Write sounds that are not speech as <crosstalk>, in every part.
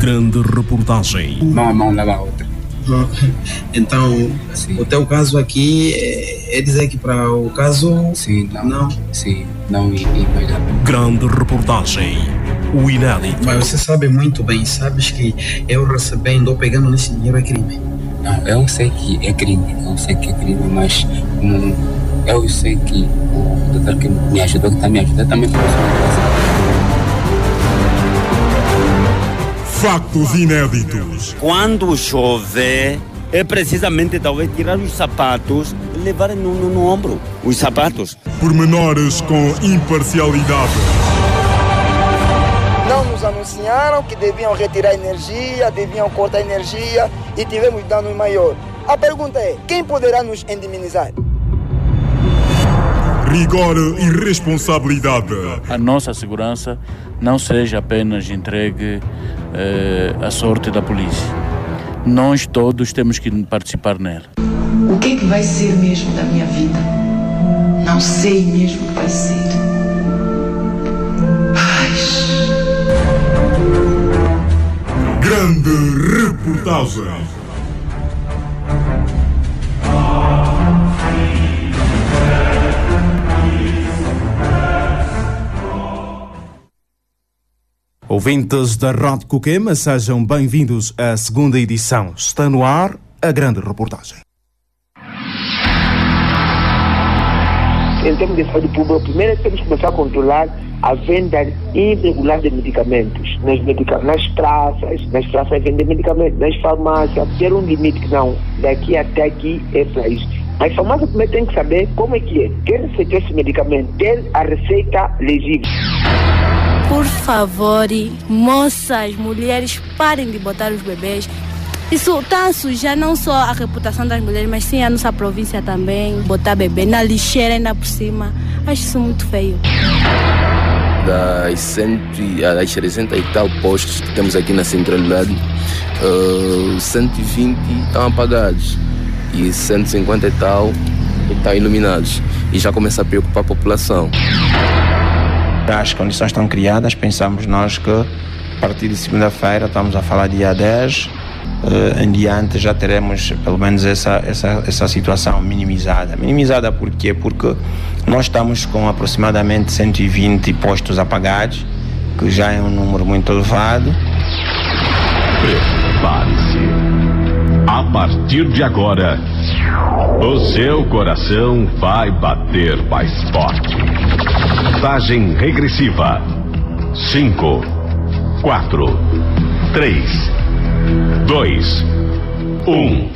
Grande reportagem. Mão a mão leva a outra. <laughs> Então, Sim. o teu caso aqui é, é dizer que para o caso. Sim, não. Não. Sim, não e, e mais nada. Grande reportagem. O inédito. Mas você sabe muito bem, sabes que eu recebendo ou pegando nesse dinheiro é crime. Não, eu sei que é crime, eu sei que é crime, mas hum, eu sei que o doutor que me ajudou, que está me ajudando, também foi Factos inéditos. Quando chove, é precisamente talvez tirar os sapatos e levar no, no, no ombro os sapatos. Pormenores com imparcialidade. Não nos anunciaram que deviam retirar energia, deviam cortar energia e tivemos danos maior. A pergunta é: quem poderá nos indemnizar? Rigor e responsabilidade. a nossa segurança não seja apenas entregue eh, à sorte da polícia. Nós todos temos que participar nela. O que é que vai ser mesmo da minha vida? Não sei mesmo o que vai ser. Paz. Grande reportagem. Ouvintes da Rádio Coquema, sejam bem-vindos à segunda edição. Está no ar a grande reportagem. Em termos de saúde pública, primeiro temos que começar a controlar a venda irregular de medicamentos. Nas, medica nas praças, nas praças vender medicamentos, nas farmácias, ter um limite que não, daqui até aqui é para isso. As farmácias primeiro têm que saber como é que é. Quem receitou esse medicamento, ter a receita legível. Por favor, moças, mulheres, parem de botar os bebês. Isso está a sujar não só a reputação das mulheres, mas sim a nossa província também. Botar bebê na lixeira ainda por cima. Acho isso muito feio. das, cento, ah, das 60 e tal postos que temos aqui na centralidade, ah, 120 estão apagados e 150 e tal estão iluminados. E já começa a preocupar a população. As condições estão criadas, pensamos nós que a partir de segunda-feira, estamos a falar dia 10, eh, em diante já teremos pelo menos essa, essa, essa situação minimizada. Minimizada por quê? Porque nós estamos com aproximadamente 120 postos apagados, que já é um número muito elevado. Prepare-se. A partir de agora, o seu coração vai bater mais forte. Contagem regressiva. 5, 4, 3, 2, 1.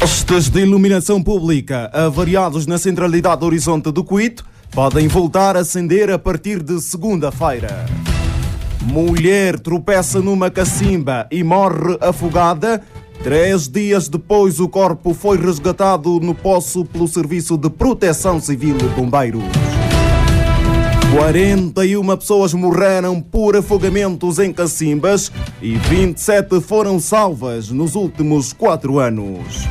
Postes de iluminação pública avariados na centralidade do Horizonte do Cuito podem voltar a acender a partir de segunda-feira. Mulher tropeça numa cacimba e morre afogada. Três dias depois, o corpo foi resgatado no poço pelo Serviço de Proteção Civil e Bombeiros. 41 pessoas morreram por afogamentos em cacimbas e 27 foram salvas nos últimos quatro anos.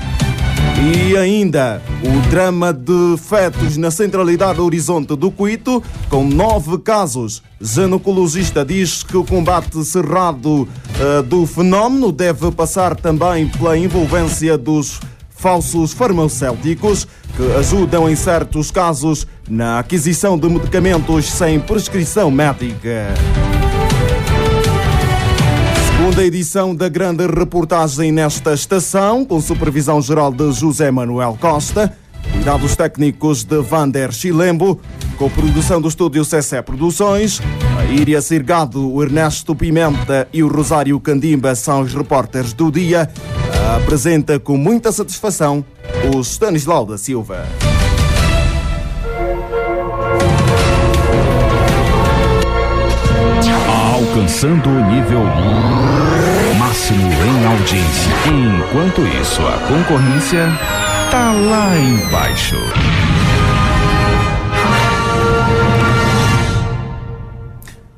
E ainda o drama de fetos na centralidade Horizonte do Cuito, com nove casos. Ginecologista diz que o combate cerrado eh, do fenómeno deve passar também pela envolvência dos falsos farmacêuticos que ajudam em certos casos na aquisição de medicamentos sem prescrição médica. Segunda edição da grande reportagem nesta estação, com supervisão geral de José Manuel Costa, cuidados técnicos de Vander Chilembo, com produção do estúdio CC Produções, a Íria Sirgado, o Ernesto Pimenta e o Rosário Candimba são os repórteres do dia. Apresenta com muita satisfação o Stanislau da Silva. Alcançando o nível máximo em audiência. Enquanto isso, a concorrência tá lá embaixo.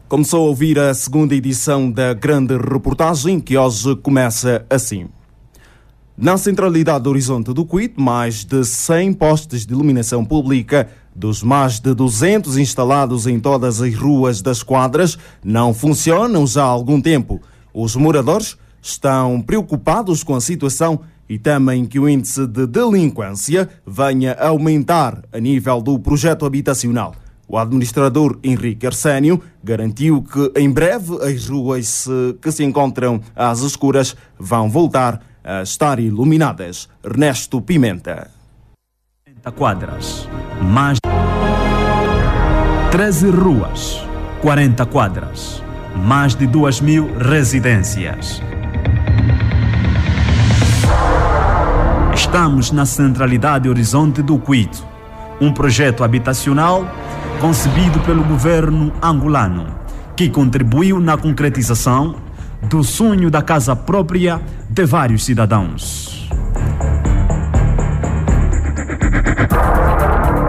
Começou a ouvir a segunda edição da grande reportagem que hoje começa assim. Na centralidade do Horizonte do Cuito, mais de 100 postes de iluminação pública dos mais de 200 instalados em todas as ruas das quadras não funcionam já há algum tempo. Os moradores estão preocupados com a situação e temem que o índice de delinquência venha a aumentar a nível do projeto habitacional. O administrador Henrique Arsénio garantiu que em breve as ruas que se encontram às escuras vão voltar a estar iluminadas. Ernesto Pimenta. quadras, mais 13 ruas, 40 quadras, mais de 2 mil residências. Estamos na centralidade Horizonte do Cuito, um projeto habitacional concebido pelo governo angolano, que contribuiu na concretização do sonho da casa própria de vários cidadãos.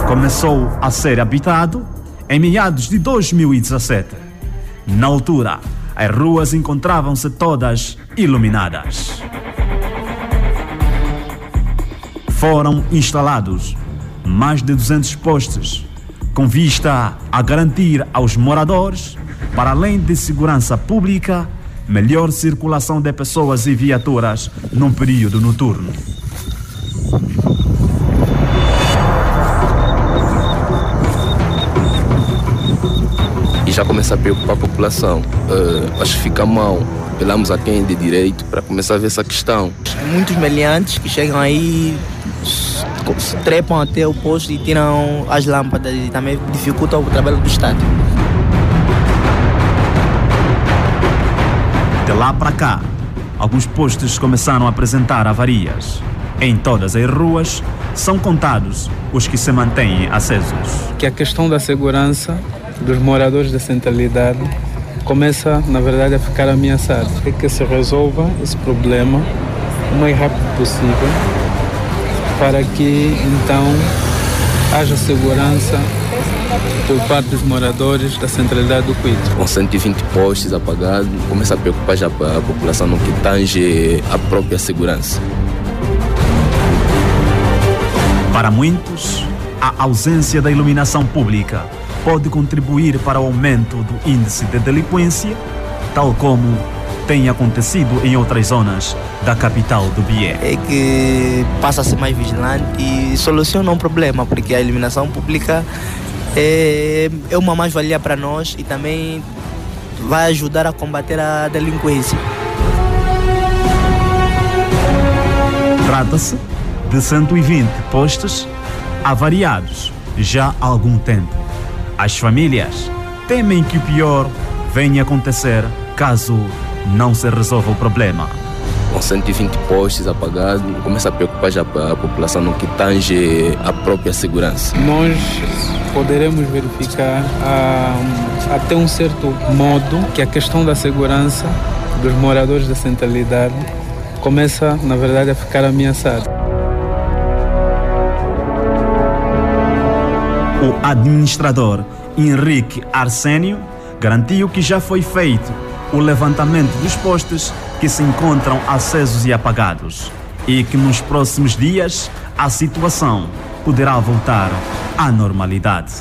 Começou a ser habitado em meados de 2017. Na altura, as ruas encontravam-se todas iluminadas. Foram instalados mais de 200 postes com vista a garantir aos moradores, para além de segurança pública, melhor circulação de pessoas e viaturas num período noturno. E já começa a preocupar a população. Uh, acho que fica mal. Apelamos a quem de direito para começar a ver essa questão. Muitos meliantes que chegam aí trepam até o posto e tiram as lâmpadas e também dificulta o trabalho do Estado. De lá para cá, alguns postos começaram a apresentar avarias. Em todas as ruas, são contados os que se mantêm acesos. Que a questão da segurança dos moradores da centralidade começa, na verdade, a ficar ameaçada. É que se resolva esse problema o mais rápido possível para que então haja segurança por parte dos moradores da centralidade do Cuito. Com 120 postes apagados, começa a preocupar já a população no que tange a própria segurança. Para muitos, a ausência da iluminação pública pode contribuir para o aumento do índice de delinquência, tal como tem acontecido em outras zonas da capital do Bié. É que passa a ser mais vigilante e soluciona um problema, porque a iluminação pública é, é uma mais-valia para nós e também vai ajudar a combater a delinquência. Trata-se de 120 postos avariados já há algum tempo. As famílias temem que o pior venha acontecer caso não se resolve o problema. Com 120 postes apagados, começa a preocupar já a população no que tange a própria segurança. Nós poderemos verificar ah, até um certo modo que a questão da segurança dos moradores da centralidade começa, na verdade, a ficar ameaçada. O administrador Henrique Arsénio garantiu que já foi feito o levantamento dos postes que se encontram acesos e apagados e que nos próximos dias a situação poderá voltar à normalidade.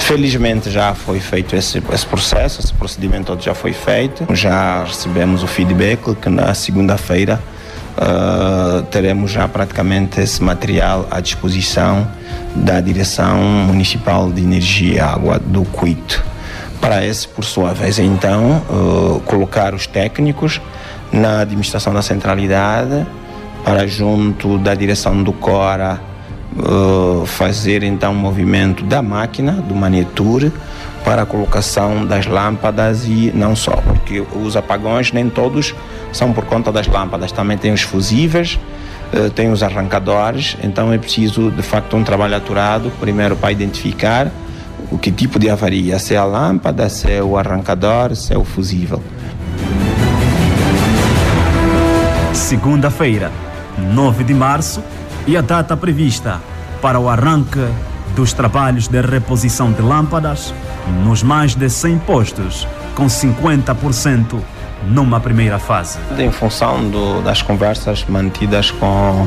Felizmente já foi feito esse, esse processo, esse procedimento já foi feito. Já recebemos o feedback que na segunda-feira uh, teremos já praticamente esse material à disposição da Direção Municipal de Energia e Água do Cuito para esse, por sua vez, então, uh, colocar os técnicos na administração da centralidade, para junto da direção do CORA uh, fazer então o um movimento da máquina, do manetur, para a colocação das lâmpadas e não só, porque os apagões nem todos são por conta das lâmpadas, também tem os fusíveis, uh, tem os arrancadores, então é preciso de facto um trabalho aturado, primeiro para identificar o que tipo de avaria, se é a lâmpada, se é o arrancador, se é o fusível. Segunda-feira, 9 de março, e a data prevista para o arranque dos trabalhos de reposição de lâmpadas nos mais de 100 postos, com 50% numa primeira fase. Em função do, das conversas mantidas com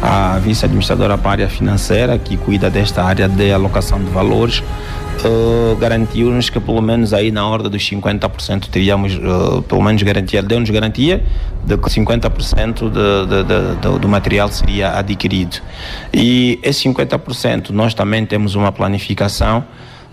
a vice-administradora para a área financeira, que cuida desta área de alocação de valores, uh, garantiu-nos que pelo menos aí na ordem dos 50% teríamos, uh, pelo menos garantia, deu-nos garantia de que 50% de, de, de, do material seria adquirido. E esse 50% nós também temos uma planificação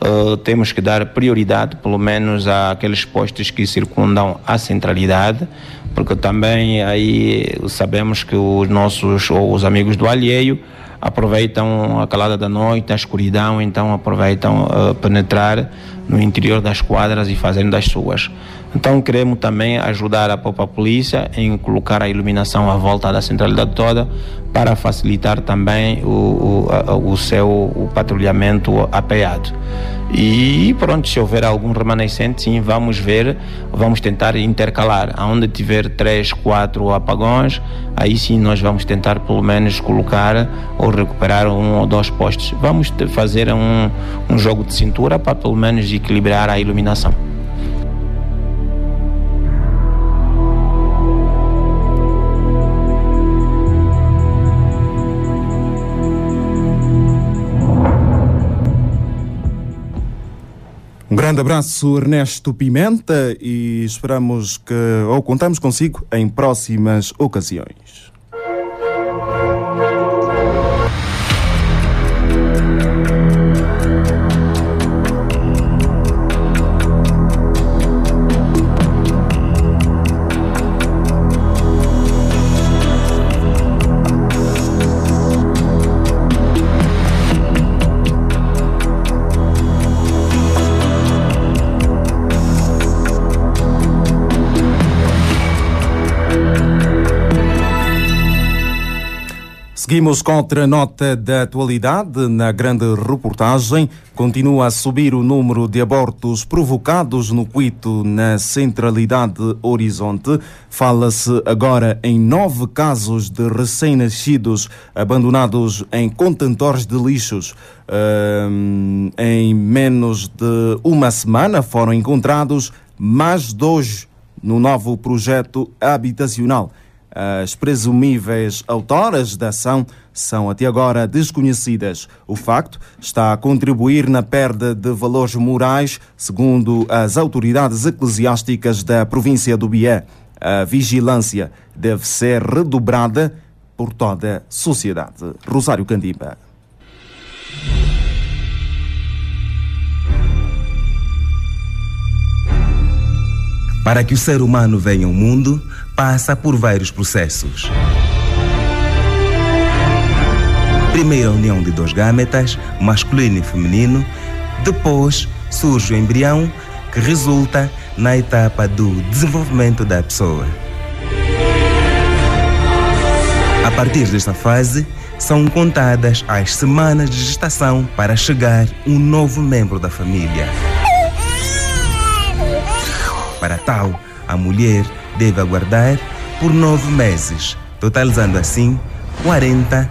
Uh, temos que dar prioridade, pelo menos, àqueles postos que circundam a centralidade, porque também aí sabemos que os nossos ou os amigos do alheio aproveitam a calada da noite, a escuridão, então aproveitam uh, penetrar no interior das quadras e fazendo das suas. Então queremos também ajudar a própria polícia em colocar a iluminação à volta da centralidade toda para facilitar também o, o, o seu o patrulhamento apeado. E pronto, se houver algum remanescente, sim, vamos ver, vamos tentar intercalar. Onde tiver três, quatro apagões, aí sim nós vamos tentar pelo menos colocar ou recuperar um ou dois postes. Vamos fazer um, um jogo de cintura para pelo menos equilibrar a iluminação. Grande abraço, Ernesto Pimenta, e esperamos que, ou contamos consigo em próximas ocasiões. Seguimos contra a nota da atualidade. Na grande reportagem, continua a subir o número de abortos provocados no Quito, na centralidade Horizonte. Fala-se agora em nove casos de recém-nascidos abandonados em contentores de lixos. Um, em menos de uma semana foram encontrados mais dois no novo projeto habitacional. As presumíveis autoras da ação são até agora desconhecidas. O facto está a contribuir na perda de valores morais, segundo as autoridades eclesiásticas da província do Bié. A vigilância deve ser redobrada por toda a sociedade. Rosário Candiba. Para que o ser humano venha ao mundo, passa por vários processos. Primeiro a união de dois gametas, masculino e feminino, depois surge o embrião que resulta na etapa do desenvolvimento da pessoa. A partir desta fase, são contadas as semanas de gestação para chegar um novo membro da família. Para tal, a mulher deve aguardar por nove meses, totalizando assim 40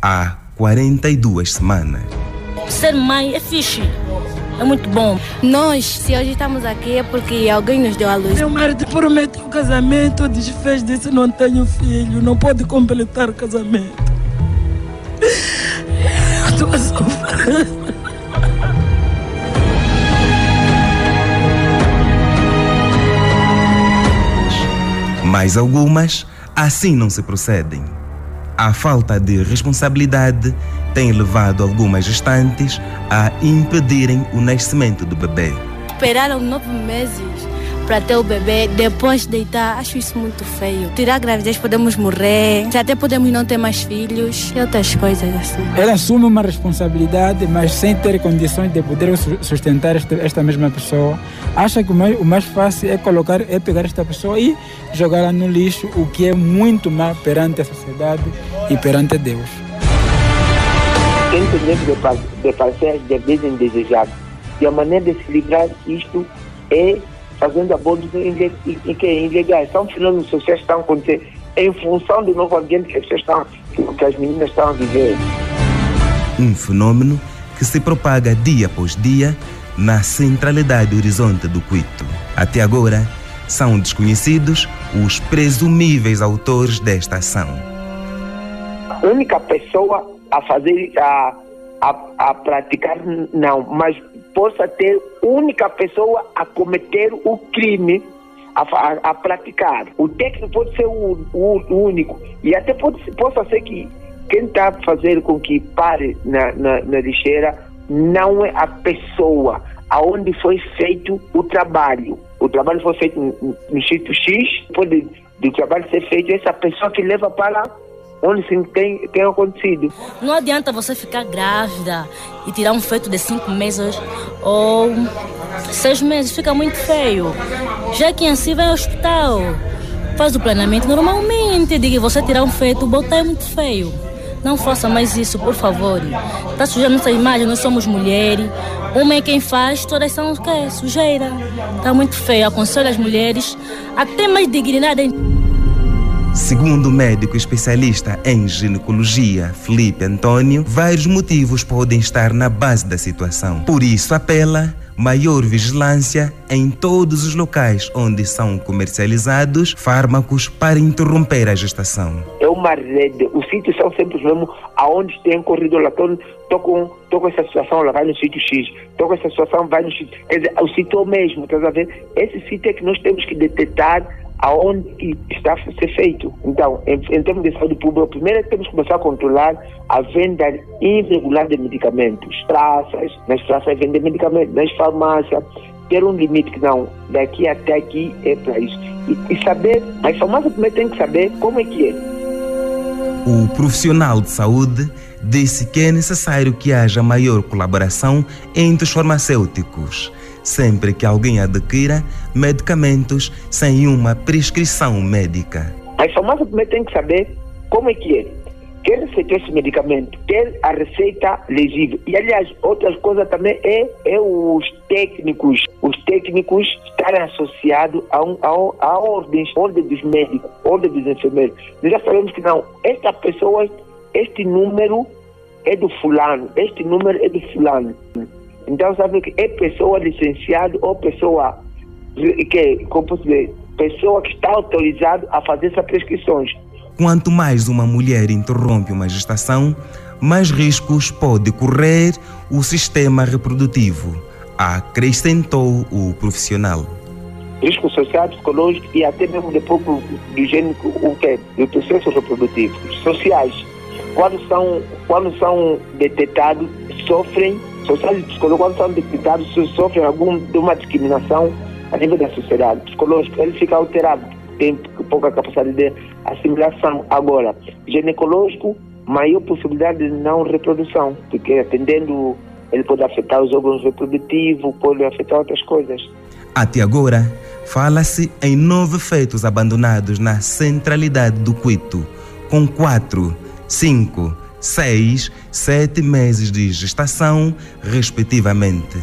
a 42 semanas. Ser mãe é fixe. É muito bom. Nós, se hoje estamos aqui, é porque alguém nos deu a luz. Meu marido prometeu o casamento, desfez disse não tenho filho, não pode completar o casamento. <laughs> Eu estou a sofrer. Mas algumas assim não se procedem. A falta de responsabilidade tem levado algumas gestantes a impedirem o nascimento do bebê. Esperaram nove meses para ter o bebê, depois deitar, acho isso muito feio. Tirar a gravidez, podemos morrer, até podemos não ter mais filhos e outras coisas assim. Ela assume uma responsabilidade, mas sem ter condições de poder sustentar esta, esta mesma pessoa. Acha que o mais, o mais fácil é colocar, é pegar esta pessoa e jogá-la no lixo, o que é muito mal perante a sociedade e perante Deus. Independente de, de parceiros de vez indesejados. E a maneira de se livrar isto é fazendo abortos que é ilegais. São fenômenos sociais que estão acontecendo em função do novo ambiente que as, estão, que as meninas estão a viver. Um fenômeno que se propaga dia após dia na centralidade do horizonte do Quito. Até agora, são desconhecidos os presumíveis autores desta ação. A única pessoa a fazer, a, a, a praticar, não, mas possa ter única pessoa a cometer o crime a, a, a, praticar. O técnico pode ser o, o, o único. E até pode, possa ser que quem está fazer com que pare na, na, na lixeira não é a pessoa aonde foi feito o trabalho. O trabalho foi feito no, no sítio X, pode do trabalho ser feito essa pessoa que leva para onde sim tem, tem acontecido. Não adianta você ficar grávida e tirar um feto de cinco meses ou seis meses, fica muito feio. Já que assim vai ao hospital, faz o planeamento normalmente, diga você tirar um feto, botar é muito feio. Não faça mais isso, por favor. Está sujando nossa imagem, nós somos mulheres. Homem é quem faz, todas são o quê? Sujeira. Está muito feio. Aconselho as mulheres a ter mais dignidade. Segundo o médico especialista em ginecologia, Felipe Antônio, vários motivos podem estar na base da situação. Por isso, apela maior vigilância em todos os locais onde são comercializados fármacos para interromper a gestação. É uma rede, os sítios são sempre os mesmos, aonde tem corredor lá, estou com, com essa situação, ela vai no sítio X, estou com essa situação, vai no sítio, quer dizer, o sítio é o mesmo, estás a ver? Esse sítio é que nós temos que detectar aonde está a ser feito. Então, em, em termos de saúde pública, primeiro é temos que começar a controlar a venda irregular de medicamentos. Praças, nas praças vender medicamentos, nas farmácias, ter um limite que não, daqui até aqui é para isso. E, e saber, as farmácias primeiro têm que saber como é que é. O profissional de saúde disse que é necessário que haja maior colaboração entre os farmacêuticos sempre que alguém adquira medicamentos sem uma prescrição médica. As farmácias também têm que saber como é que é. Quem receitou esse medicamento, ter a receita legível. E, aliás, outras coisas também é, é os técnicos, os técnicos estarem associados a, um, a, a ordens, ordem dos médicos, ordem dos enfermeiros. Nós já sabemos que não, esta pessoa, este número é do fulano, este número é do fulano. Então, sabe que é pessoa licenciada ou pessoa que, como dizer, pessoa que está autorizada a fazer essas prescrições. Quanto mais uma mulher interrompe uma gestação, mais riscos pode correr o sistema reprodutivo, acrescentou o profissional. Risco social, psicológico e até mesmo depois do, do gênico, o que? Do processo reprodutivo. Sociais. Quando são, quando são detectados, sofrem sociais e psicológicos, quando são detectados, sofrem alguma discriminação a nível da sociedade. Psicológico, ele fica alterado, tem pouca capacidade de assimilação. Agora, ginecológico, maior possibilidade de não reprodução, porque atendendo, ele pode afetar os órgãos reprodutivos, pode afetar outras coisas. Até agora, fala-se em nove feitos abandonados na centralidade do Quito, com quatro, cinco, seis, sete meses de gestação, respectivamente.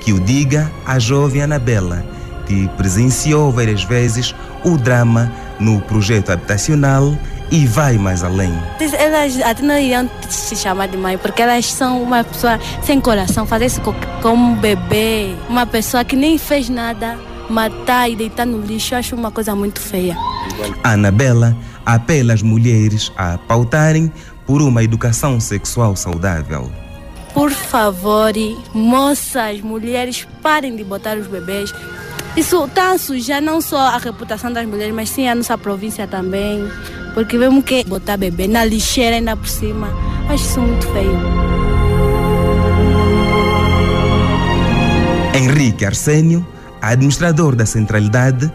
Que o diga a jovem Anabela, que presenciou várias vezes o drama no projeto habitacional e vai mais além. Elas até não iriam se chamar de mãe, porque elas são uma pessoa sem coração, fazer isso como um bebê, uma pessoa que nem fez nada, matar e deitar no lixo, eu acho uma coisa muito feia. Anabela apela às mulheres a pautarem por uma educação sexual saudável. Por favor, moças, mulheres, parem de botar os bebês. Isso está a sujar não só a reputação das mulheres, mas sim a nossa província também. Porque vemos que botar bebê na lixeira ainda por cima. Acho isso muito feio. Henrique Arsênio, administrador da centralidade,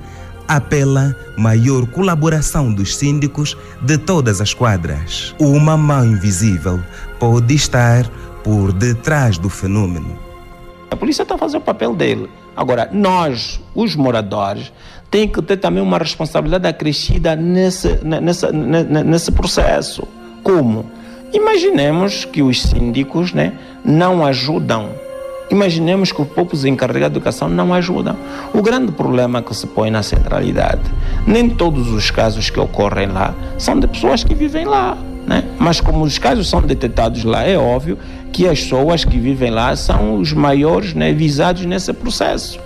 apela maior colaboração dos síndicos de todas as quadras. Uma mão invisível pode estar por detrás do fenômeno. A polícia está a fazer o papel dele. Agora, nós, os moradores, tem que ter também uma responsabilidade acrescida nesse, nesse, nesse processo. Como? Imaginemos que os síndicos né, não ajudam Imaginemos que os poucos encarregados de educação não ajudam. O grande problema que se põe na centralidade, nem todos os casos que ocorrem lá são de pessoas que vivem lá. Né? Mas como os casos são detectados lá, é óbvio que as pessoas que vivem lá são os maiores né, visados nesse processo.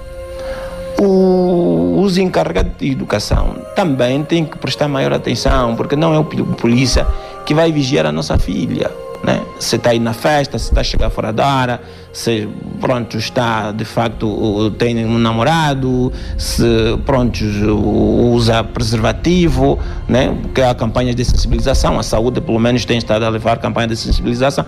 O os encarregados de educação também têm que prestar maior atenção, porque não é o polícia que vai vigiar a nossa filha. Né? Se está aí na festa, se está a chegar fora da hora, se pronto está de facto tem um namorado, se pronto usa preservativo, né? Porque há campanhas de sensibilização, a saúde pelo menos tem estado a levar campanhas de sensibilização.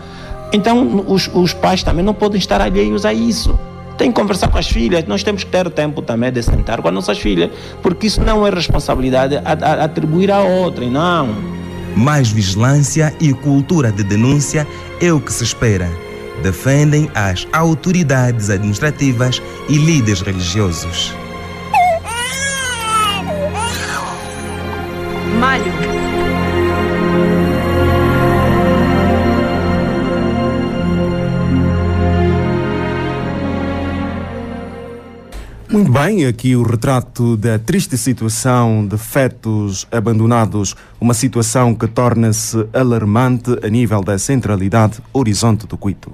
Então os, os pais também não podem estar alheios a isso. Tem que conversar com as filhas, nós temos que ter tempo também de sentar com as nossas filhas, porque isso não é responsabilidade a, a atribuir a outra, não. Mais vigilância e cultura de denúncia é o que se espera. Defendem as autoridades administrativas e líderes religiosos. Muito bem, aqui o retrato da triste situação de fetos abandonados, uma situação que torna-se alarmante a nível da centralidade Horizonte do Cuito.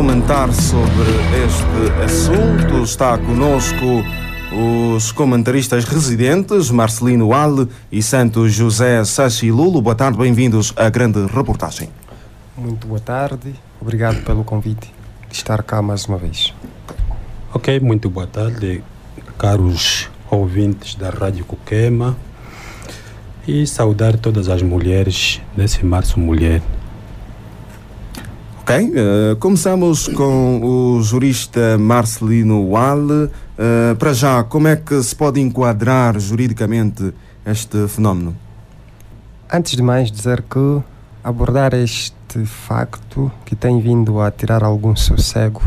Comentar sobre este assunto, está conosco os comentaristas residentes Marcelino Ale e Santos José Sachilulo. Boa tarde, bem-vindos à grande reportagem. Muito boa tarde, obrigado pelo convite de estar cá mais uma vez. Ok, muito boa tarde, caros ouvintes da Rádio Coquema e saudar todas as mulheres nesse Março Mulher. Ok, uh, começamos com o jurista Marcelino Wale. Uh, para já, como é que se pode enquadrar juridicamente este fenómeno? Antes de mais, dizer que abordar este facto que tem vindo a tirar algum sossego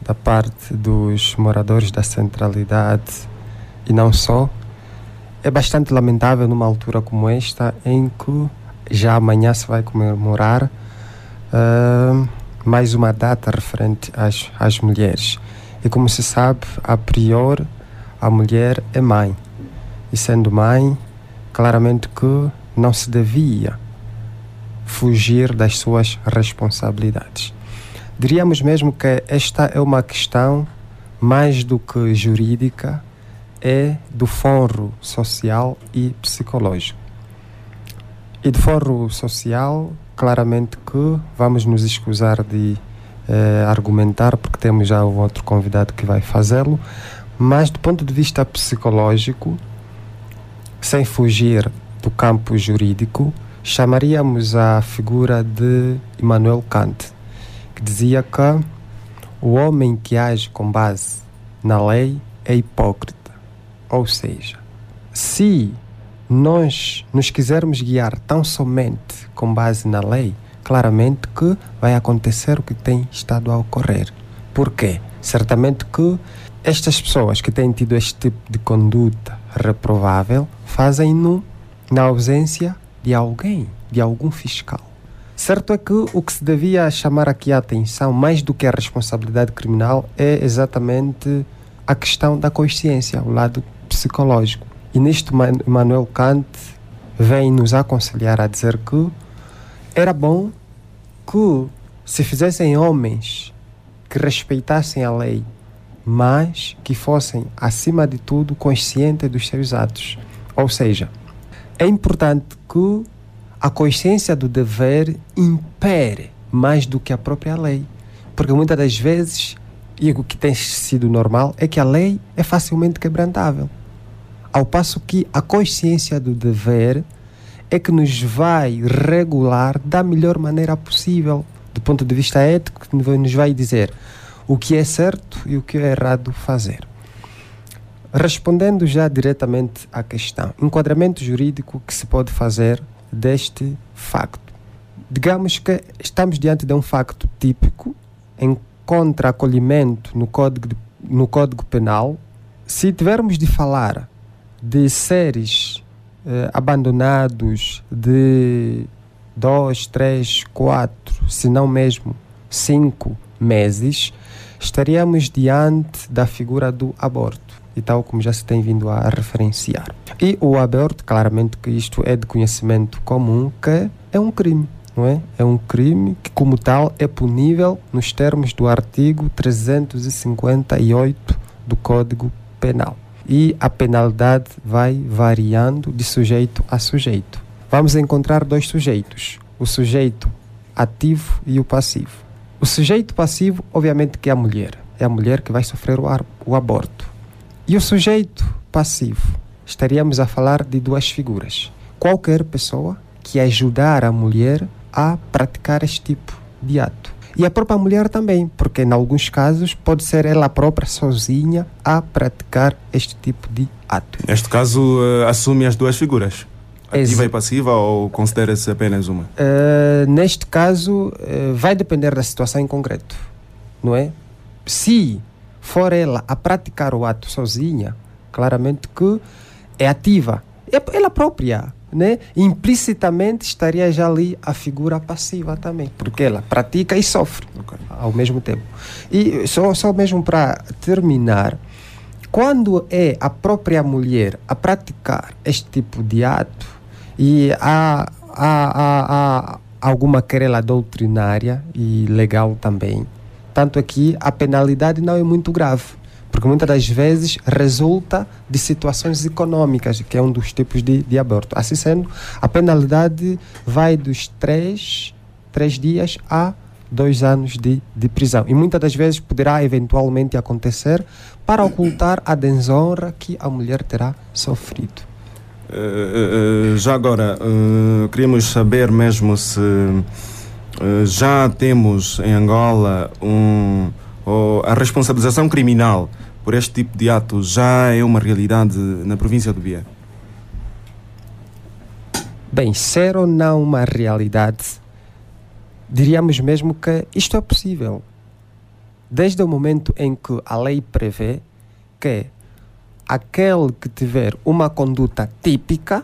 da parte dos moradores da centralidade e não só, é bastante lamentável numa altura como esta, em que já amanhã se vai comemorar uh, mais uma data referente às, às mulheres. E como se sabe, a priori, a mulher é mãe. E sendo mãe, claramente que não se devia fugir das suas responsabilidades. Diríamos mesmo que esta é uma questão mais do que jurídica, é do foro social e psicológico. E de foro social, claramente que vamos nos escusar de eh, argumentar, porque temos já um outro convidado que vai fazê-lo, mas do ponto de vista psicológico, sem fugir do campo jurídico, chamaríamos a figura de Immanuel Kant, que dizia que o homem que age com base na lei é hipócrita. Ou seja, se nós nos quisermos guiar tão somente com base na lei, claramente que vai acontecer o que tem estado a ocorrer. Por quê? Certamente que estas pessoas que têm tido este tipo de conduta reprovável fazem-no na ausência de alguém, de algum fiscal. Certo é que o que se devia chamar aqui a atenção, mais do que a responsabilidade criminal, é exatamente a questão da consciência, o lado psicológico. E nisto, Manuel Kant vem nos aconselhar a dizer que era bom que se fizessem homens que respeitassem a lei, mas que fossem, acima de tudo, conscientes dos seus atos. Ou seja, é importante que a consciência do dever impere mais do que a própria lei. Porque muitas das vezes, e o que tem sido normal, é que a lei é facilmente quebrantável. Ao passo que a consciência do dever é que nos vai regular da melhor maneira possível, do ponto de vista ético, que nos vai dizer o que é certo e o que é errado fazer. Respondendo já diretamente à questão, enquadramento jurídico que se pode fazer deste facto. Digamos que estamos diante de um facto típico, encontra acolhimento no Código, no código Penal. Se tivermos de falar de seres eh, abandonados, de dois, três, quatro, se não mesmo cinco meses, estaríamos diante da figura do aborto e tal como já se tem vindo a referenciar. E o aborto, claramente que isto é de conhecimento comum, que é um crime. Não é? é um crime que, como tal, é punível nos termos do artigo 358 do Código Penal. E a penalidade vai variando de sujeito a sujeito. Vamos encontrar dois sujeitos: o sujeito ativo e o passivo. O sujeito passivo, obviamente, que é a mulher. É a mulher que vai sofrer o, o aborto. E o sujeito passivo, estaríamos a falar de duas figuras. Qualquer pessoa que ajudar a mulher a praticar este tipo de ato. E a própria mulher também, porque em alguns casos pode ser ela própria sozinha a praticar este tipo de ato. Neste caso, uh, assume as duas figuras. Ativa e passiva ou considera-se apenas uma? Uh, neste caso, uh, vai depender da situação em concreto, não é? Se for ela a praticar o ato sozinha, claramente que é ativa. É ela própria, né? Implicitamente estaria já ali a figura passiva também, porque ela pratica e sofre okay. ao mesmo tempo. E só, só mesmo para terminar, quando é a própria mulher a praticar este tipo de ato e há, há, há, há alguma querela doutrinária e legal também, tanto aqui a penalidade não é muito grave, porque muitas das vezes resulta de situações econômicas, que é um dos tipos de, de aborto. Assim sendo, a penalidade vai dos três, três dias a dois anos de, de prisão. E muitas das vezes poderá eventualmente acontecer para ocultar a desonra que a mulher terá sofrido. Uh, uh, já agora, uh, queríamos saber mesmo se já temos em Angola um, a responsabilização criminal por este tipo de atos já é uma realidade na província do Bié? Bem, ser ou não uma realidade, diríamos mesmo que isto é possível. Desde o momento em que a lei prevê que aquele que tiver uma conduta típica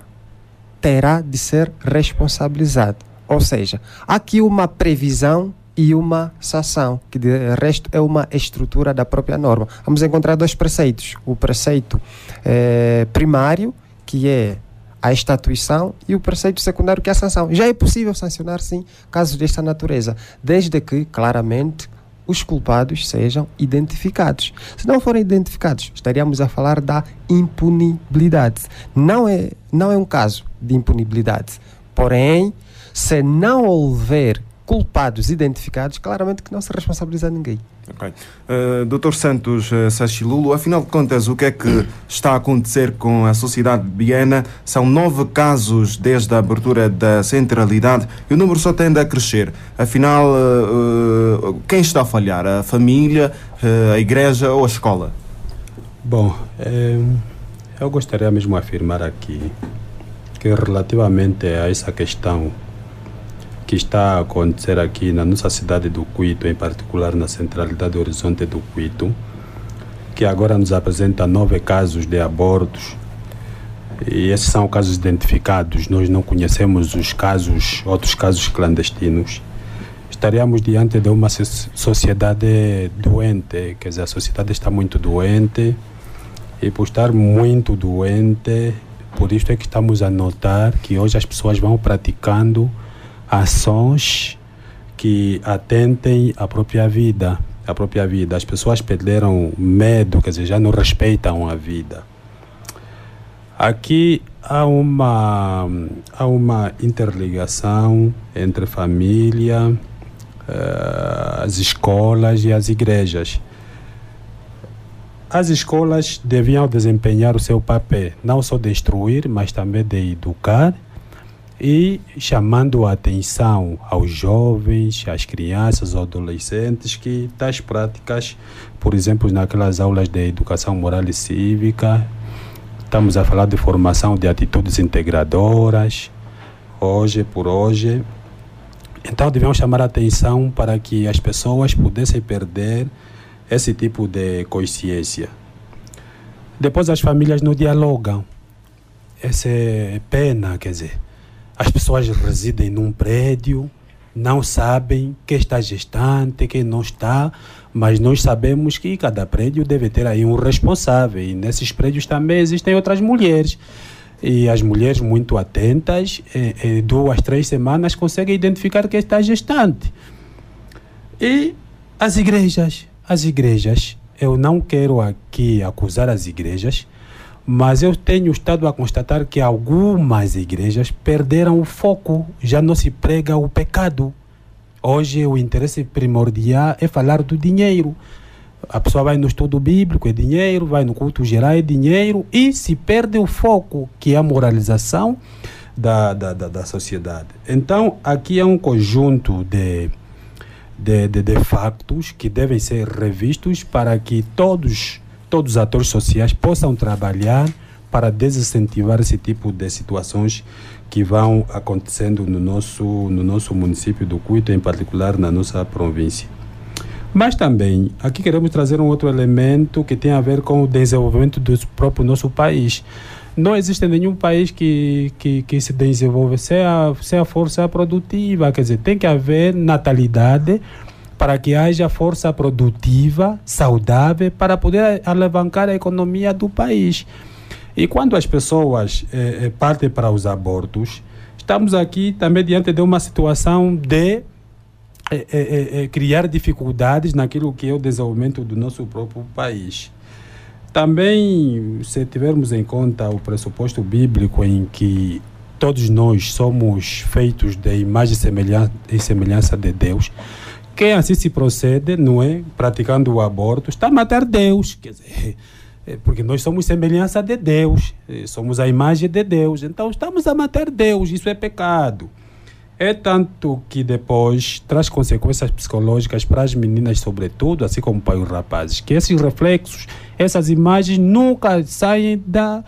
terá de ser responsabilizado. Ou seja, há aqui uma previsão e uma sanção, que de resto é uma estrutura da própria norma. Vamos encontrar dois preceitos: o preceito eh, primário, que é a estatuição, e o preceito secundário, que é a sanção. Já é possível sancionar, sim, casos desta natureza, desde que, claramente, os culpados sejam identificados. Se não forem identificados, estaríamos a falar da impunibilidade. Não é, não é um caso de impunibilidade. Porém, se não houver culpados identificados, claramente que não se responsabiliza ninguém. Ok. Uh, Dr. Santos uh, Sachilulo, afinal de contas, o que é que está a acontecer com a sociedade biana? São nove casos desde a abertura da centralidade e o número só tende a crescer. Afinal, uh, uh, quem está a falhar? A família, uh, a igreja ou a escola? Bom, é, eu gostaria mesmo de afirmar aqui que relativamente a essa questão que está a acontecer aqui na nossa cidade do Cuito, em particular na centralidade do Horizonte do Cuito, que agora nos apresenta nove casos de abortos. E esses são casos identificados, nós não conhecemos os casos, outros casos clandestinos. Estaríamos diante de uma sociedade doente, quer dizer, a sociedade está muito doente, e por estar muito doente, por isso é que estamos a notar que hoje as pessoas vão praticando ações que atentem à própria vida, à própria vida. As pessoas perderam medo, quer dizer, já não respeitam a vida. Aqui há uma, há uma interligação entre família, uh, as escolas e as igrejas. As escolas deviam desempenhar o seu papel, não só de instruir, mas também de educar e chamando a atenção aos jovens, às crianças, aos adolescentes que tais práticas, por exemplo, naquelas aulas de educação moral e cívica, estamos a falar de formação de atitudes integradoras, hoje por hoje. Então devemos chamar a atenção para que as pessoas pudessem perder esse tipo de consciência. Depois as famílias não dialogam. Essa é pena, quer dizer as pessoas residem num prédio, não sabem quem está gestante, quem não está, mas nós sabemos que cada prédio deve ter aí um responsável. E nesses prédios também existem outras mulheres. E as mulheres muito atentas, em, em duas, três semanas, conseguem identificar quem está gestante. E as igrejas, as igrejas, eu não quero aqui acusar as igrejas, mas eu tenho estado a constatar que algumas igrejas perderam o foco, já não se prega o pecado. Hoje o interesse primordial é falar do dinheiro. A pessoa vai no estudo bíblico, é dinheiro, vai no culto geral, é dinheiro, e se perde o foco, que é a moralização da, da, da, da sociedade. Então, aqui é um conjunto de, de, de, de factos que devem ser revistos para que todos, todos os atores sociais possam trabalhar para desincentivar esse tipo de situações que vão acontecendo no nosso, no nosso município do Cuito, em particular na nossa província. Mas também, aqui queremos trazer um outro elemento que tem a ver com o desenvolvimento do próprio nosso país. Não existe nenhum país que, que, que se desenvolve sem a, sem a força produtiva, quer dizer, tem que haver natalidade para que haja força produtiva, saudável, para poder alavancar a economia do país. E quando as pessoas eh, eh, partem para os abortos, estamos aqui também diante de uma situação de é, é, é, criar dificuldades naquilo que é o desenvolvimento do nosso próprio país. Também, se tivermos em conta o pressuposto bíblico em que todos nós somos feitos de imagem e semelhança de Deus, quem assim se procede, não é? Praticando o aborto, está a matar Deus. Quer dizer, é <laughs> porque nós somos semelhança de Deus, é, somos a imagem de Deus. Então estamos a matar Deus, isso é pecado. É tanto que depois traz consequências psicológicas para as meninas, sobretudo, assim como para os rapazes, que esses reflexos, essas imagens nunca saem da,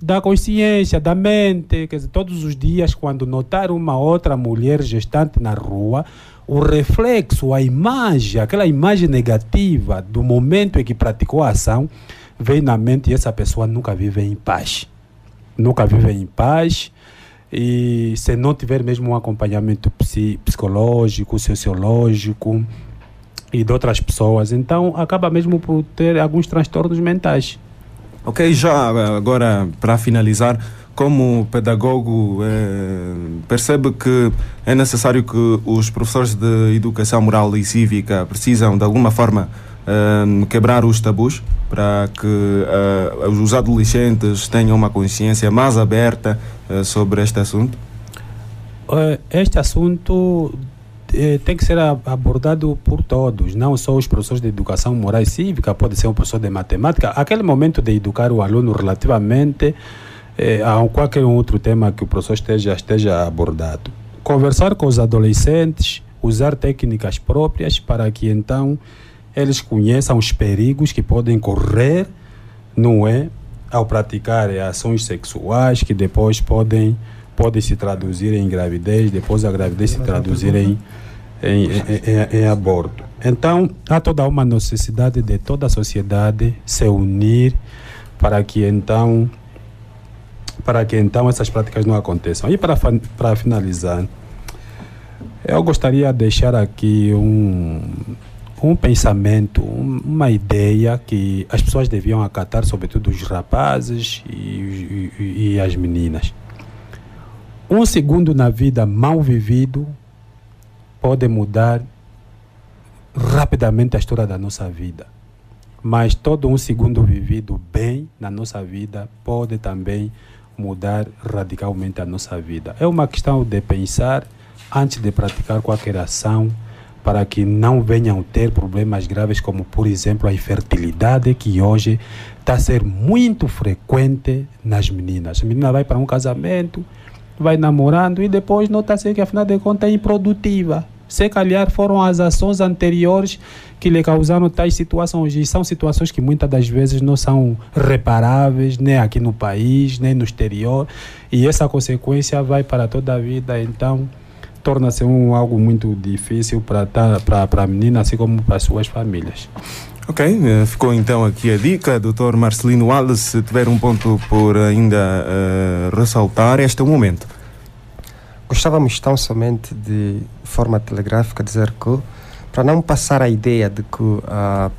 da consciência, da mente. Quer dizer, todos os dias, quando notar uma outra mulher gestante na rua, o reflexo, a imagem, aquela imagem negativa do momento em que praticou a ação, vem na mente e essa pessoa nunca vive em paz. Nunca vive em paz e se não tiver mesmo um acompanhamento psicológico, sociológico e de outras pessoas, então acaba mesmo por ter alguns transtornos mentais. Ok, já agora para finalizar, como pedagogo eh, percebe que é necessário que os professores de educação moral e cívica precisam de alguma forma eh, quebrar os tabus para que eh, os adolescentes tenham uma consciência mais aberta sobre este assunto? Este assunto tem que ser abordado por todos, não só os professores de educação moral e cívica, pode ser um professor de matemática. Aquele momento de educar o aluno relativamente eh, a qualquer outro tema que o professor esteja, esteja abordado. Conversar com os adolescentes, usar técnicas próprias para que então eles conheçam os perigos que podem correr, não é? Ao praticar ações sexuais que depois podem, podem se traduzir em gravidez, depois a gravidez se traduzir em, em, em, em aborto. Então, há toda uma necessidade de toda a sociedade se unir para que então para que então essas práticas não aconteçam. E para, para finalizar, eu gostaria de deixar aqui um, um pensamento, um, uma ideia que as pessoas deviam acatar, sobretudo os rapazes e, e, e as meninas. Um segundo na vida mal vivido pode mudar rapidamente a história da nossa vida. Mas todo um segundo vivido bem na nossa vida pode também mudar radicalmente a nossa vida. É uma questão de pensar antes de praticar qualquer ação para que não venham ter problemas graves como, por exemplo, a infertilidade, que hoje está a ser muito frequente nas meninas. A menina vai para um casamento, vai namorando e depois nota-se que, afinal de contas, é improdutiva. Se calhar foram as ações anteriores que lhe causaram tais situações. E são situações que muitas das vezes não são reparáveis, nem aqui no país, nem no exterior. E essa consequência vai para toda a vida. Então, torna-se um, algo muito difícil para a menina, assim como para as suas famílias. Ok, eh, ficou então aqui a dica, Dr. Marcelino Wallace, se tiver um ponto por ainda uh, ressaltar, este é o momento. gostávamos tão somente de forma telegráfica dizer que, para não passar a ideia de que a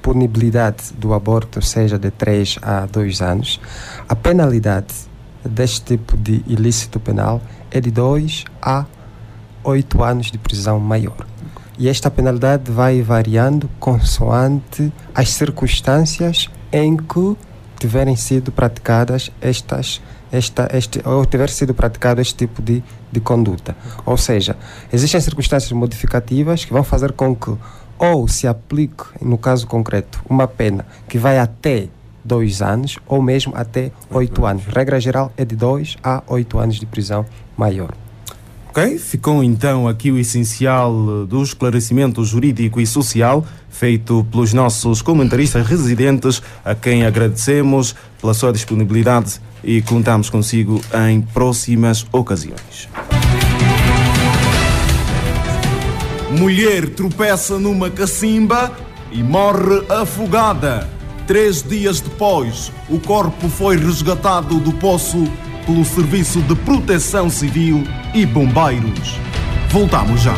punibilidade do aborto seja de 3 a 2 anos, a penalidade deste tipo de ilícito penal é de 2 a 8 anos de prisão maior. E esta penalidade vai variando consoante as circunstâncias em que tiverem sido praticadas estas esta, este, ou tiver sido praticado este tipo de, de conduta. Ou seja, existem circunstâncias modificativas que vão fazer com que ou se aplique, no caso concreto, uma pena que vai até dois anos ou mesmo até oito anos. Regra geral é de dois a oito anos de prisão maior. Ok, ficou então aqui o essencial do esclarecimento jurídico e social feito pelos nossos comentaristas residentes, a quem agradecemos pela sua disponibilidade e contamos consigo em próximas ocasiões. Mulher tropeça numa cacimba e morre afogada. Três dias depois, o corpo foi resgatado do poço pelo Serviço de Proteção Civil e Bombeiros. Voltamos já.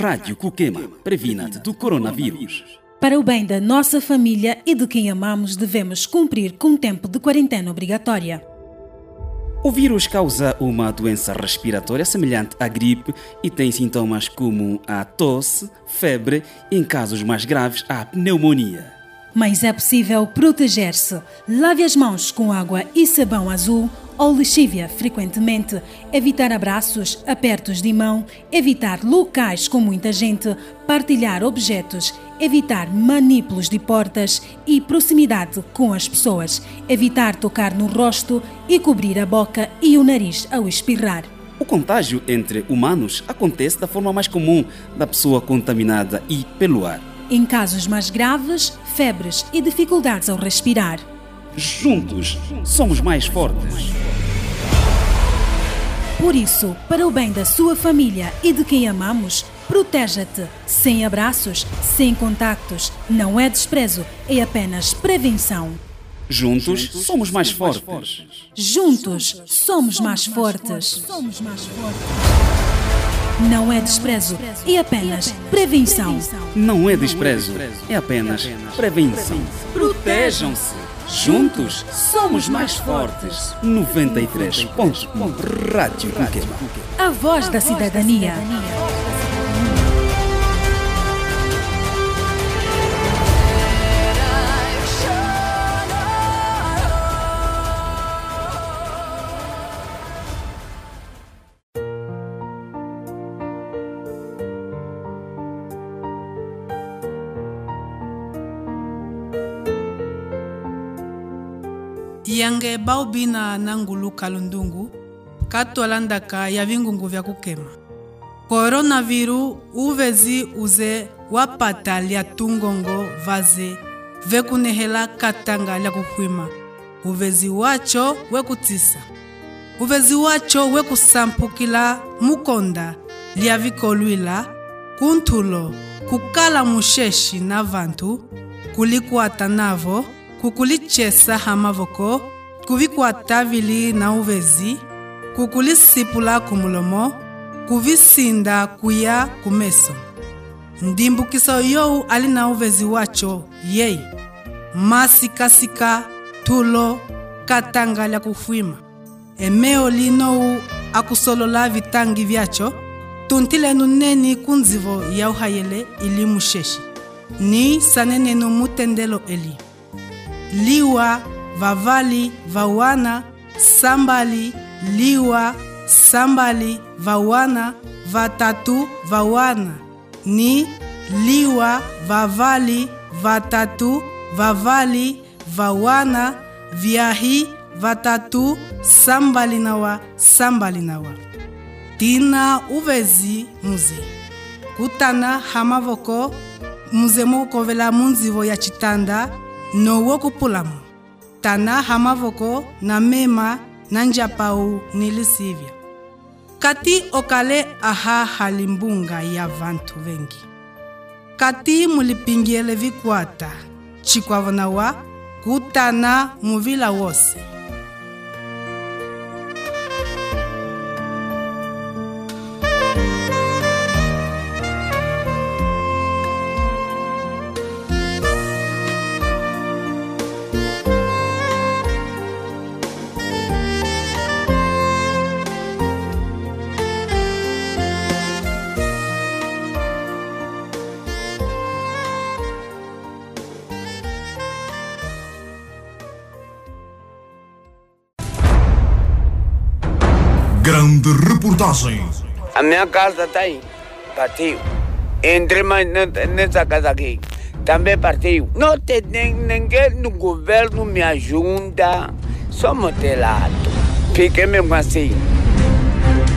Rádio Cuquema, previna-te do coronavírus. Para o bem da nossa família e de quem amamos, devemos cumprir com o tempo de quarentena obrigatória. O vírus causa uma doença respiratória semelhante à gripe e tem sintomas como a tosse, febre e, em casos mais graves, a pneumonia. Mas é possível proteger-se. Lave as mãos com água e sabão azul ou lexívia frequentemente, evitar abraços, apertos de mão, evitar locais com muita gente, partilhar objetos, evitar manipulos de portas e proximidade com as pessoas, evitar tocar no rosto e cobrir a boca e o nariz ao espirrar. O contágio entre humanos acontece da forma mais comum da pessoa contaminada e pelo ar. Em casos mais graves, febres e dificuldades ao respirar. Juntos somos mais fortes. Por isso, para o bem da sua família e de quem amamos, proteja-te. Sem abraços, sem contactos. Não é desprezo, é apenas prevenção. Juntos somos mais fortes. Juntos somos mais fortes. Não é desprezo, é apenas prevenção. Não é desprezo, é apenas prevenção. Protejam-se. Juntos somos mais fortes. 93.1 Rádio Cuquema. A voz da cidadania. Yange baubina na ngulu kalundungu katualandaka ya vingungu vya kukema. Koronaviru uvezi uze wapata lia tungongo vaze vekunehela katanga lia kuhwima uvezi wacho wekutisa. Uvezi wacho wekusampukila mukonda lia vikolwila kuntulo kukala musheshi na vantu kulikuata navo kukulichesa hamavoko kuvikwata vili na uvezi kukulisipula kumulomo kuvisinda kuya kumeso. Ndimbukiso you ali na uvezi waco yei. Masikasika tulo katanga lia kufwima emeo linou akusolola vitangi vyacho tuntilenu neni kunzivo ya uhayele ili muxexi ni sanenenu mutendelo eli. Liwa vavali vawana sambali liwa sambali vawana vatatu vawana. Ni liwa vavali vatatu vavali vawana vyahi vatatu sambali nawa sambali nawa tina uvezi muze. Kutana hamavoko muze mukukovela munzivo ya chitanda nowokupulamo tana hamavoko na mema na njapau ni lisivya. Kati okale aha halimbunga ya vantu vengi. Kati mulipingiele vikwata chikwavo wa kutana muvila wose reportagem. A minha casa está aí. Partiu. Entrei mais ne- nessa casa aqui. Também partiu. Não tem nem, ninguém no governo me ajuda. Somos telados. Fiquei mesmo assim.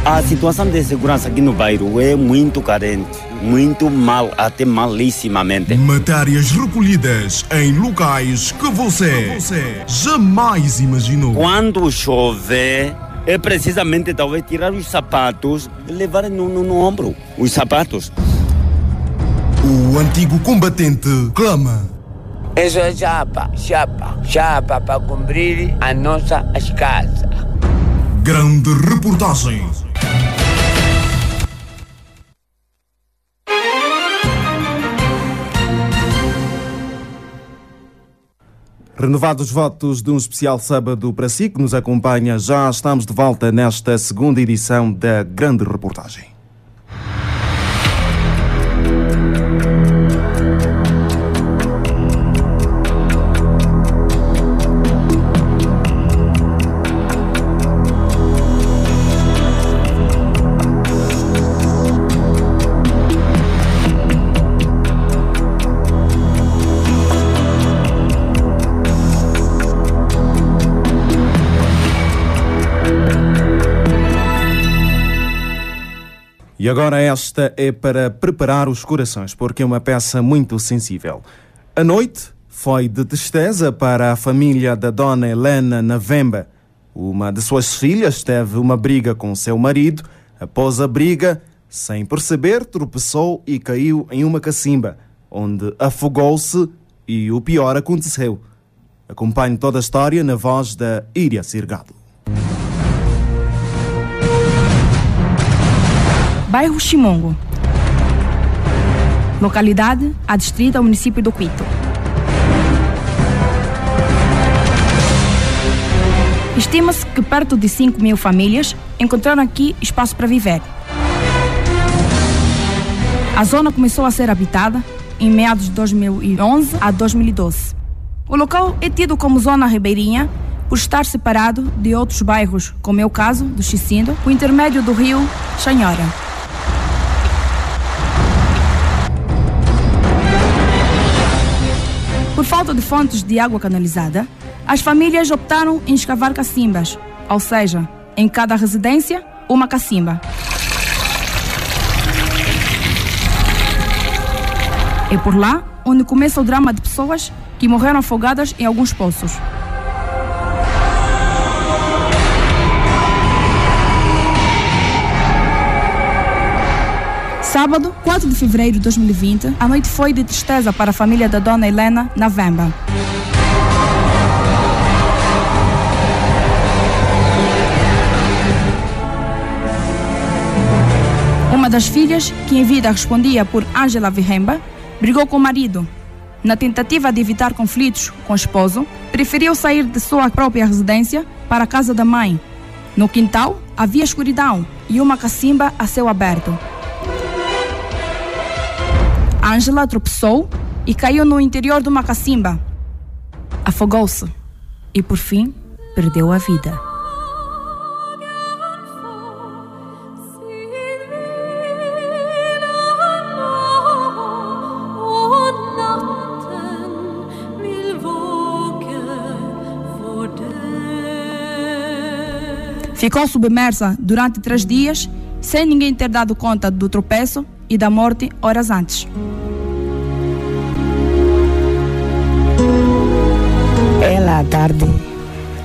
A situação de segurança aqui no bairro é muito carente, muito mal, até malíssimamente. Matérias recolhidas em locais que você, jamais imaginou. Quando chove, é precisamente talvez tirar os sapatos e levar no, no, no ombro. Os sapatos. O antigo combatente clama. Isso é chapa, chapa, chapa para cumprir a nossa as casas. Grande reportagem. Renovados os votos de um especial sábado para si que nos acompanha, já estamos de volta nesta segunda edição da Grande Reportagem. E agora esta é para preparar os corações, porque é uma peça muito sensível. A noite foi de tristeza para a família da dona Helena Navemba. Uma de suas filhas teve uma briga com seu marido. Após a briga, sem perceber, tropeçou e caiu em uma cacimba, onde afogou-se e o pior aconteceu. Acompanhe toda a história na voz da Íria Sirgado. Bairro Chimongo. Localidade adstrita ao município do Quito. Estima-se que perto de 5 mil famílias encontraram aqui espaço para viver. A zona começou a ser habitada em meados de 2011 a 2012. O local é tido como zona ribeirinha por estar separado de outros bairros, como é o caso do Xicindo, por intermédio do rio Xanhora. Falta de fontes de água canalizada, as famílias optaram em escavar cacimbas, ou seja, em cada residência, uma cacimba. É por lá onde começa o drama de pessoas que morreram afogadas em alguns poços. Sábado, 4 de fevereiro de 2020, a noite foi de tristeza para a família da dona Helena Navemba. Uma das filhas, que em vida respondia por Angela Vihemba, brigou com o marido. Na tentativa de evitar conflitos com o esposo, preferiu sair de sua própria residência para a casa da mãe. No quintal, havia escuridão e uma cacimba a céu aberto. Angela tropeçou e caiu no interior de uma cacimba. Afogou-se e, por fim, perdeu a vida. Ficou submersa durante três dias, sem ninguém ter dado conta do tropeço e da morte horas antes. Ela à tarde,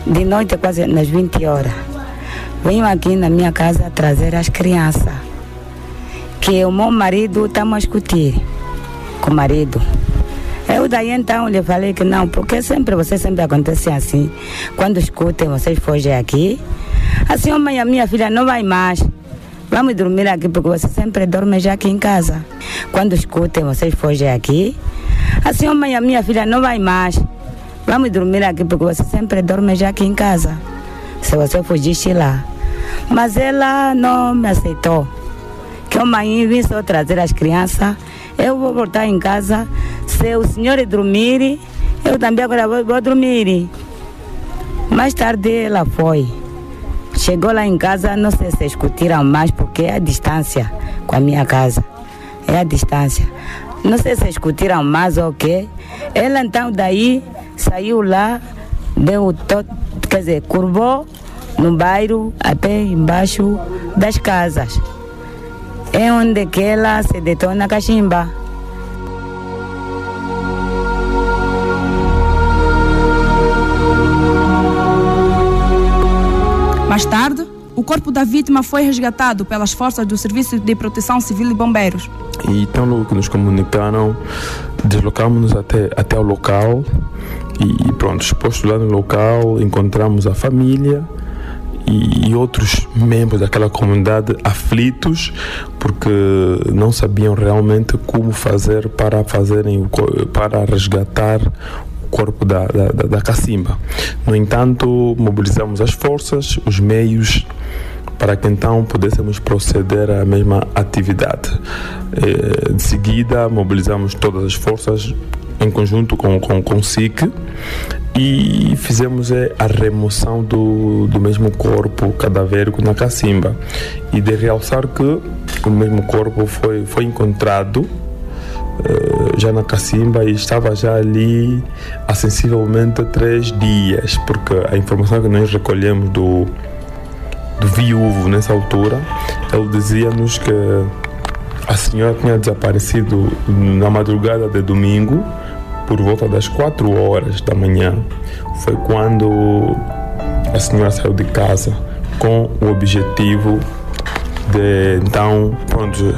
de noite quase nas 20 horas, venho aqui na minha casa trazer as crianças. Que o meu marido estamos a discutir com o marido. Eu daí então lhe falei que não, porque sempre você sempre acontece assim. Quando escutem, vocês fogem aqui. Assim, mãe, a minha filha não vai mais. Vamos dormir aqui porque você sempre dorme já aqui em casa. Quando escutem, vocês fogem aqui. Assim, mãe, a minha filha não vai mais. Vamos dormir aqui porque você sempre dorme já aqui em casa. Se você fugisse lá. Mas ela não me aceitou. Que a mãe vim só trazer as crianças. Eu vou voltar em casa. Se o senhor dormir, eu também agora vou, vou dormir. Mais tarde ela foi. Chegou lá em casa, não sei se discutiram mais, porque é a distância com a minha casa. É a distância. Não sei se discutiram mais ou o quê. Ela então daí saiu lá, deu todo, quer dizer, curvou no bairro até embaixo das casas. É onde que ela se deitou na cachimba. Mais tarde, o corpo da vítima foi resgatado pelas forças do Serviço de Proteção Civil e Bombeiros. E então, no que nos comunicaram, deslocamos-nos até, até o local e pronto, exposto lá no local, encontramos a família e, e outros membros daquela comunidade aflitos porque não sabiam realmente como fazer para fazerem para resgatar corpo da, da, da cacimba. No entanto, mobilizamos as forças, os meios, para que então pudéssemos proceder à mesma atividade. Eh, de seguida, mobilizamos todas as forças em conjunto com, com, com o SIC e fizemos eh, a remoção do, do mesmo corpo cadavérico na cacimba. E de realçar que o mesmo corpo foi, foi encontrado já na Cacimba e estava já ali há sensivelmente três dias, porque a informação que nós recolhemos do, do viúvo nessa altura, ele dizia-nos que a senhora tinha desaparecido na madrugada de domingo, por volta das 4 horas da manhã. Foi quando a senhora saiu de casa com o objetivo de então, pronto,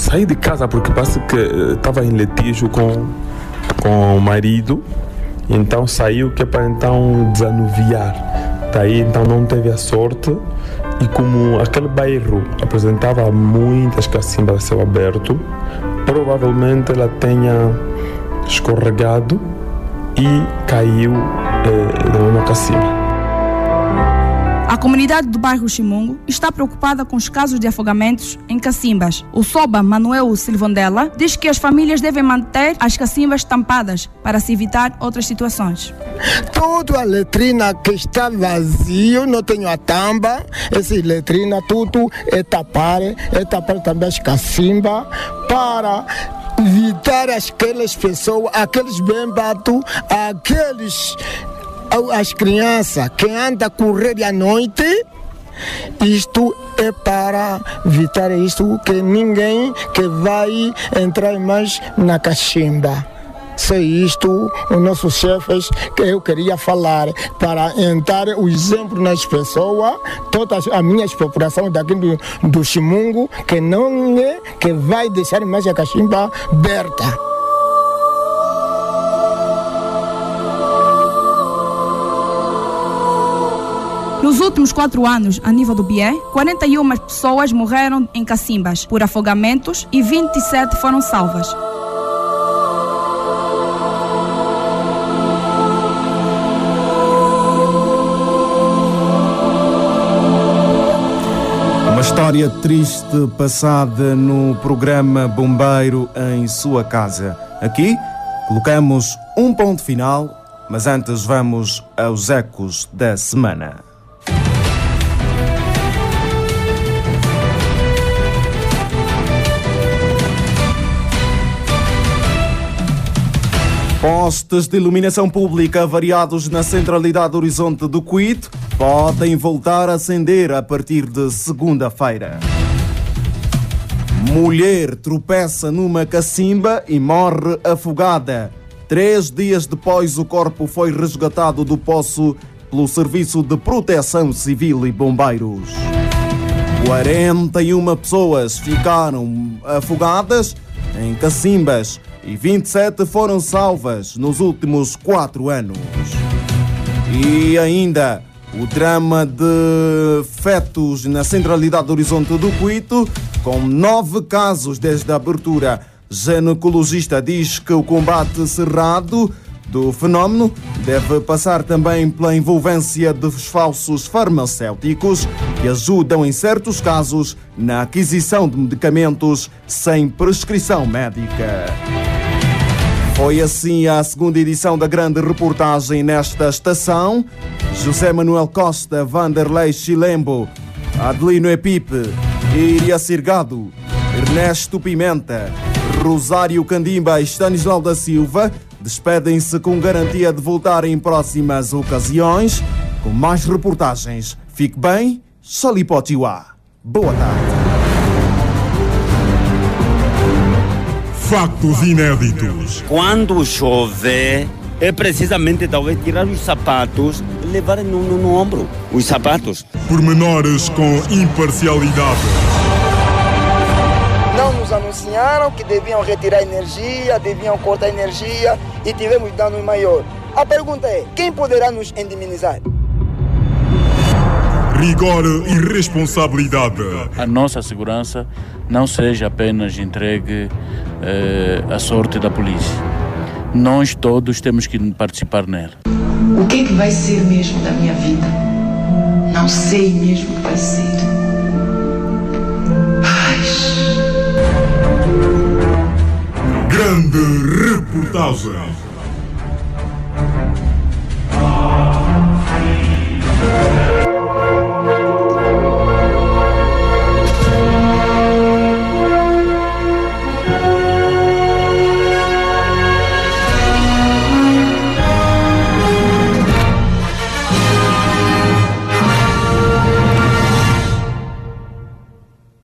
saí de casa porque parece que estava em litígio com, com o marido, então saiu que é para então desanuviar. Daí então não teve a sorte e como aquele bairro apresentava muitas cacimbas a céu aberto, provavelmente ela tenha escorregado e caiu eh, numa cacimba. Comunidade do bairro Chimungo está preocupada com os casos de afogamentos em cacimbas. O Soba Manuel Silvandela diz que as famílias devem manter as cacimbas tampadas para se evitar outras situações. Toda a letrina que está vazio, não tenho a tampa, essa letrina tudo é tapar, é tapar também as cacimbas para evitar aquelas pessoas, aqueles bembatos, aqueles as crianças que andam a correr à noite, isto é para evitar isto que ninguém que vai entrar mais na cachimba. Se isto, os nossos chefes que eu queria falar para entrar o exemplo nas pessoas, todas as minhas populações daqui do, do Chimungo, que não é que vai deixar mais a cachimba aberta. Nos últimos quatro anos, a nível do BIE, 41 pessoas morreram em cacimbas por afogamentos e 27 foram salvas. Uma história triste passada no programa Bombeiro em sua casa. Aqui colocamos um ponto final, mas antes vamos aos ecos da semana. Postes de iluminação pública variados na centralidade do horizonte do Cuito podem voltar a acender a partir de segunda-feira. Mulher tropeça numa cacimba e morre afogada. Três dias depois, o corpo foi resgatado do poço pelo Serviço de Proteção Civil e Bombeiros. 41 pessoas ficaram afogadas em cacimbas e 27 foram salvas nos últimos quatro anos. E ainda o drama de fetos na centralidade do Horizonte do Cuito, com nove casos desde a abertura. Ginecologista diz que o combate cerrado do fenómeno deve passar também pela envolvência dos falsos farmacêuticos que ajudam em certos casos na aquisição de medicamentos sem prescrição médica. Foi assim a segunda edição da grande reportagem nesta estação. José Manuel Costa, Vanderlei Chilembo, Adelino Epipe, Iria Sirgado, Ernesto Pimenta, Rosário Candimba e Stanislau da Silva despedem-se com garantia de voltar em próximas ocasiões com mais reportagens. Fique bem, Xalipotiwa. Boa tarde. Factos inéditos. Quando chove, é precisamente talvez tirar os sapatos e levar no, no, no ombro os sapatos. Pormenores com imparcialidade. Não nos anunciaram que deviam retirar energia, deviam cortar energia e tivemos danos maior. A pergunta é: quem poderá nos indemnizar? Rigor e responsabilidade. A nossa segurança não seja apenas entregue eh, à sorte da polícia. Nós todos temos que participar nela. O que é que vai ser mesmo da minha vida? Não sei mesmo o que vai ser. Grande reportagem.